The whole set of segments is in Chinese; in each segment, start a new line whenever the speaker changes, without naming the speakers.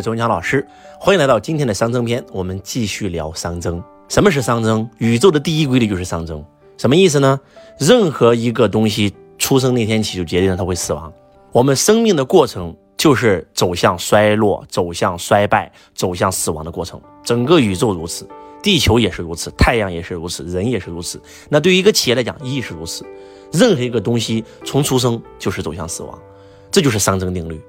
周文强老师，欢迎来到今天的熵增篇。我们继续聊熵增。什么是熵增？宇宙的第一规律就是熵增。什么意思呢？任何一个东西出生那天起就决定了它会死亡。我们生命的过程就是走向衰落、走向衰败、走向死亡的过程。整个宇宙如此，地球也是如此，太阳也是如此，人也是如此。那对于一个企业来讲，亦是如此。任何一个东西从出生就是走向死亡，这就是熵增定律。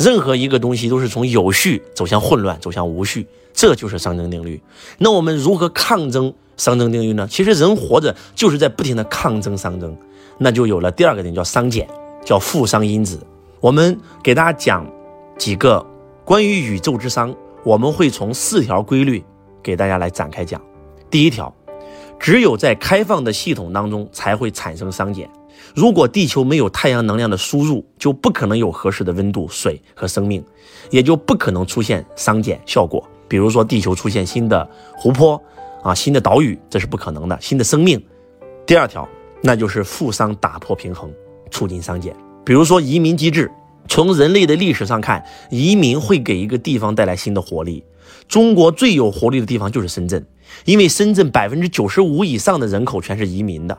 任何一个东西都是从有序走向混乱，走向无序，这就是熵增定律。那我们如何抗争熵增定律呢？其实人活着就是在不停的抗争熵增，那就有了第二个点，叫熵减，叫负熵因子。我们给大家讲几个关于宇宙之熵，我们会从四条规律给大家来展开讲。第一条，只有在开放的系统当中才会产生熵减。如果地球没有太阳能量的输入，就不可能有合适的温度、水和生命，也就不可能出现熵减效果。比如说，地球出现新的湖泊啊、新的岛屿，这是不可能的。新的生命。第二条，那就是负熵打破平衡，促进熵减。比如说移民机制，从人类的历史上看，移民会给一个地方带来新的活力。中国最有活力的地方就是深圳，因为深圳百分之九十五以上的人口全是移民的。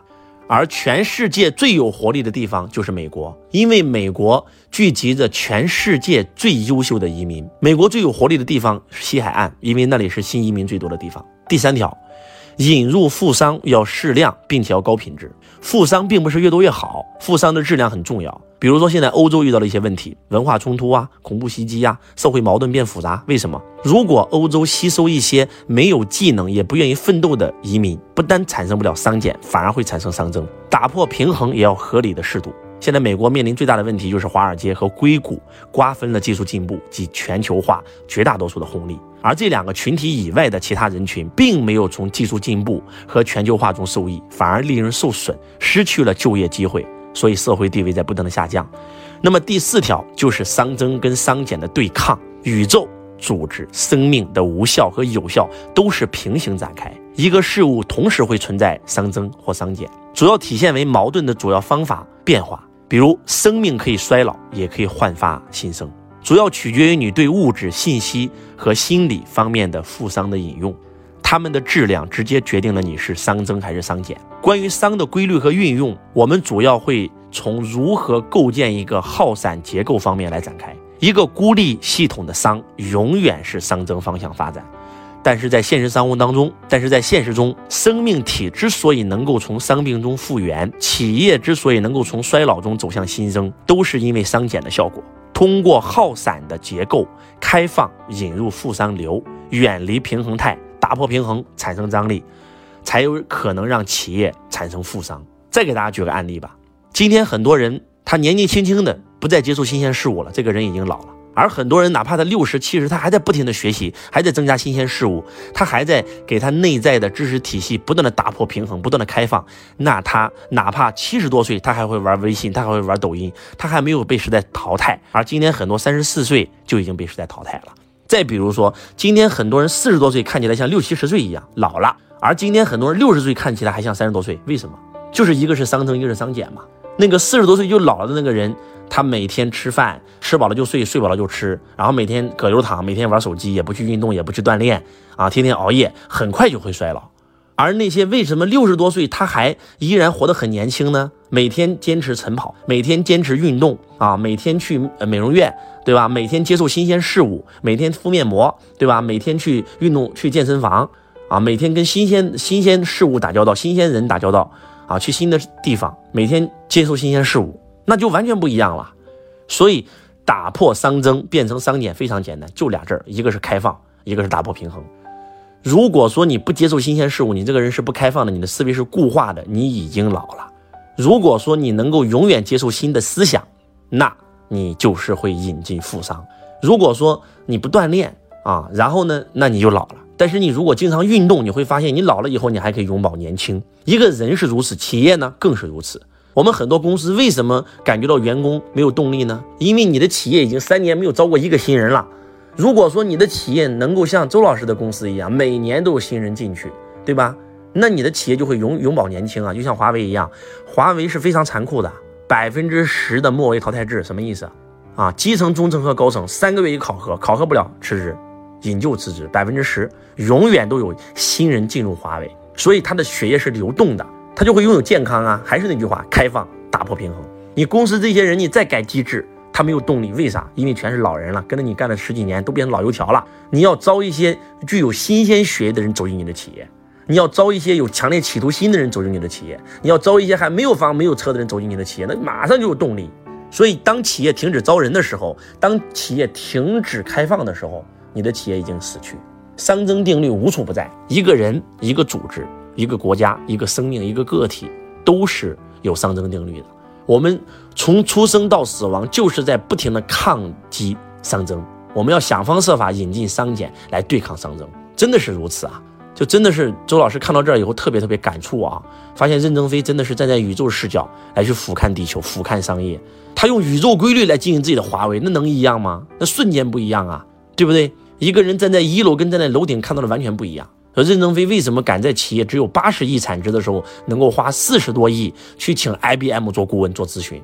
而全世界最有活力的地方就是美国，因为美国聚集着全世界最优秀的移民。美国最有活力的地方是西海岸，因为那里是新移民最多的地方。第三条，引入富商要适量，并且要高品质。富商并不是越多越好，富商的质量很重要。比如说，现在欧洲遇到了一些问题，文化冲突啊，恐怖袭击呀，社会矛盾变复杂。为什么？如果欧洲吸收一些没有技能也不愿意奋斗的移民，不单产生不了商减，反而会产生商增。打破平衡也要合理的适度。现在美国面临最大的问题就是华尔街和硅谷瓜分了技术进步及全球化绝大多数的红利，而这两个群体以外的其他人群并没有从技术进步和全球化中受益，反而利润受损，失去了就业机会。所以社会地位在不断的下降。那么第四条就是熵增跟熵减的对抗。宇宙、组织、生命的无效和有效都是平行展开。一个事物同时会存在熵增或熵减，主要体现为矛盾的主要方法变化。比如，生命可以衰老，也可以焕发新生，主要取决于你对物质、信息和心理方面的负熵的引用。它们的质量直接决定了你是熵增还是熵减。关于熵的规律和运用，我们主要会从如何构建一个耗散结构方面来展开。一个孤立系统的熵永远是熵增方向发展，但是在现实生活当中，但是在现实中，生命体之所以能够从伤病中复原，企业之所以能够从衰老中走向新生，都是因为熵减的效果。通过耗散的结构开放，引入负熵流，远离平衡态。打破平衡，产生张力，才有可能让企业产生负熵。再给大家举个案例吧。今天很多人他年纪轻轻的不再接触新鲜事物了，这个人已经老了。而很多人哪怕他六十、七十，他还在不停的学习，还在增加新鲜事物，他还在给他内在的知识体系不断的打破平衡，不断的开放。那他哪怕七十多岁，他还会玩微信，他还会玩抖音，他还没有被时代淘汰。而今天很多三十四岁就已经被时代淘汰了。再比如说，今天很多人四十多岁看起来像六七十岁一样老了，而今天很多人六十岁看起来还像三十多岁，为什么？就是一个是熵增，一个是熵减嘛。那个四十多岁就老了的那个人，他每天吃饭吃饱了就睡，睡饱了就吃，然后每天葛优躺，每天玩手机，也不去运动，也不去锻炼，啊，天天熬夜，很快就会衰老。而那些为什么六十多岁他还依然活得很年轻呢？每天坚持晨跑，每天坚持运动啊，每天去美容院，对吧？每天接受新鲜事物，每天敷面膜，对吧？每天去运动，去健身房，啊，每天跟新鲜新鲜事物打交道，新鲜人打交道，啊，去新的地方，每天接受新鲜事物，那就完全不一样了。所以打破熵增变成熵减非常简单，就俩字儿，一个是开放，一个是打破平衡。如果说你不接受新鲜事物，你这个人是不开放的，你的思维是固化的，你已经老了。如果说你能够永远接受新的思想，那你就是会引进负熵。如果说你不锻炼啊，然后呢，那你就老了。但是你如果经常运动，你会发现你老了以后你还可以永葆年轻。一个人是如此，企业呢更是如此。我们很多公司为什么感觉到员工没有动力呢？因为你的企业已经三年没有招过一个新人了。如果说你的企业能够像周老师的公司一样，每年都有新人进去，对吧？那你的企业就会永永葆年轻啊，就像华为一样，华为是非常残酷的，百分之十的末位淘汰制，什么意思？啊，基层、中层和高层三个月一考核，考核不了辞职，引咎辞职，百分之十，永远都有新人进入华为，所以他的血液是流动的，他就会拥有健康啊。还是那句话，开放打破平衡。你公司这些人，你再改机制，他没有动力，为啥？因为全是老人了，跟着你干了十几年，都变成老油条了。你要招一些具有新鲜血液的人走进你的企业，你要招一些有强烈企图心的人走进你的企业，你要招一些还没有房没有车的人走进你的企业，那马上就有动力。所以，当企业停止招人的时候，当企业停止开放的时候，你的企业已经死去。熵增定律无处不在，一个人、一个组织、一个国家、一个生命、一个个体，都是有熵增定律的。我们从出生到死亡，就是在不停的抗击熵增。我们要想方设法引进熵减来对抗熵增，真的是如此啊！就真的是周老师看到这儿以后，特别特别感触啊！发现任正非真的是站在宇宙视角来去俯瞰地球、俯瞰商业，他用宇宙规律来经营自己的华为，那能一样吗？那瞬间不一样啊，对不对？一个人站在一楼跟站在楼顶看到的完全不一样。说任正非为什么敢在企业只有八十亿产值的时候，能够花四十多亿去请 IBM 做顾问做咨询？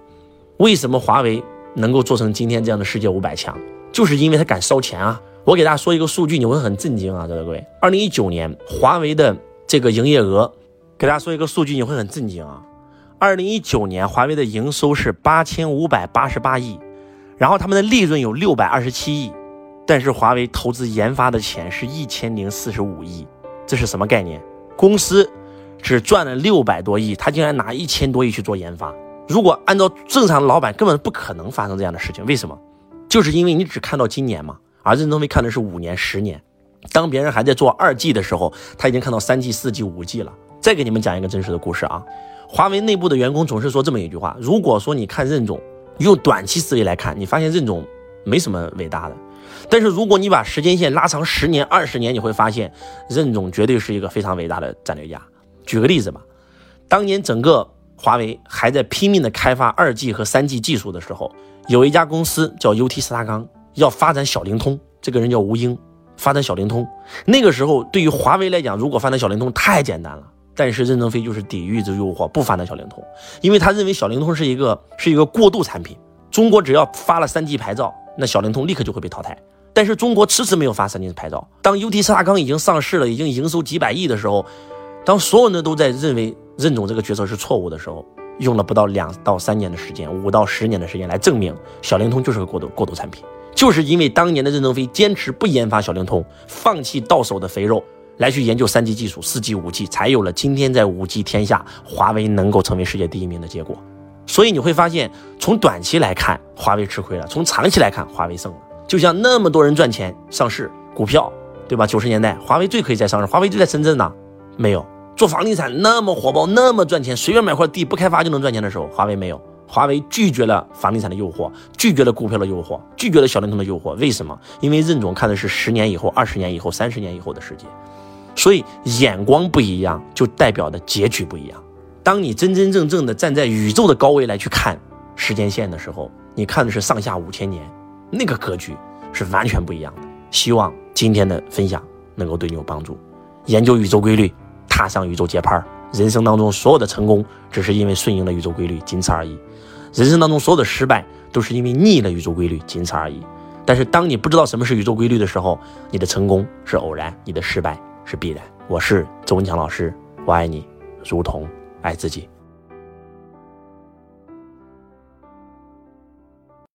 为什么华为能够做成今天这样的世界五百强？就是因为他敢烧钱啊！我给大家说一个数据，你会很震惊啊，在座各位。二零一九年华为的这个营业额，给大家说一个数据，你会很震惊啊！二零一九年华为的营收是八千五百八十八亿，然后他们的利润有六百二十七亿，但是华为投资研发的钱是一千零四十五亿。这是什么概念？公司只赚了六百多亿，他竟然拿一千多亿去做研发。如果按照正常老板，根本不可能发生这样的事情。为什么？就是因为你只看到今年嘛，而任正非看的是五年、十年。当别人还在做二 G 的时候，他已经看到三 G、四 G、五 G 了。再给你们讲一个真实的故事啊，华为内部的员工总是说这么一句话：如果说你看任总用短期思维来看，你发现任总没什么伟大的。但是如果你把时间线拉长十年、二十年，你会发现任总绝对是一个非常伟大的战略家。举个例子吧，当年整个华为还在拼命的开发二 G 和三 G 技术的时候，有一家公司叫 UT 斯达康要发展小灵通，这个人叫吴英，发展小灵通。那个时候对于华为来讲，如果发展小灵通太简单了，但是任正非就是抵御这诱惑，不发展小灵通，因为他认为小灵通是一个是一个过渡产品。中国只要发了三 G 牌照，那小灵通立刻就会被淘汰。但是中国迟迟没有发三 G 牌照。当 UT 斯达康已经上市了，已经营收几百亿的时候，当所有人都在认为任总这个决策是错误的时候，用了不到两到三年的时间，五到十年的时间来证明小灵通就是个过渡过渡产品。就是因为当年的任正非坚持不研发小灵通，放弃到手的肥肉，来去研究三 G 技术、四 G、五 G，才有了今天在五 G 天下，华为能够成为世界第一名的结果。所以你会发现，从短期来看，华为吃亏了；从长期来看，华为胜了。就像那么多人赚钱上市股票，对吧？九十年代华为最可以再上市，华为就在深圳呢。没有做房地产那么火爆，那么赚钱，随便买块地不开发就能赚钱的时候，华为没有。华为拒绝了房地产的诱惑，拒绝了股票的诱惑，拒绝了小灵通的诱惑。为什么？因为任总看的是十年以后、二十年以后、三十年以后的世界，所以眼光不一样，就代表的结局不一样。当你真真正正的站在宇宙的高位来去看时间线的时候，你看的是上下五千年。那个格局是完全不一样的。希望今天的分享能够对你有帮助。研究宇宙规律，踏上宇宙节拍人生当中所有的成功，只是因为顺应了宇宙规律，仅此而已。人生当中所有的失败，都是因为逆了宇宙规律，仅此而已。但是当你不知道什么是宇宙规律的时候，你的成功是偶然，你的失败是必然。我是周文强老师，我爱你，如同爱自己。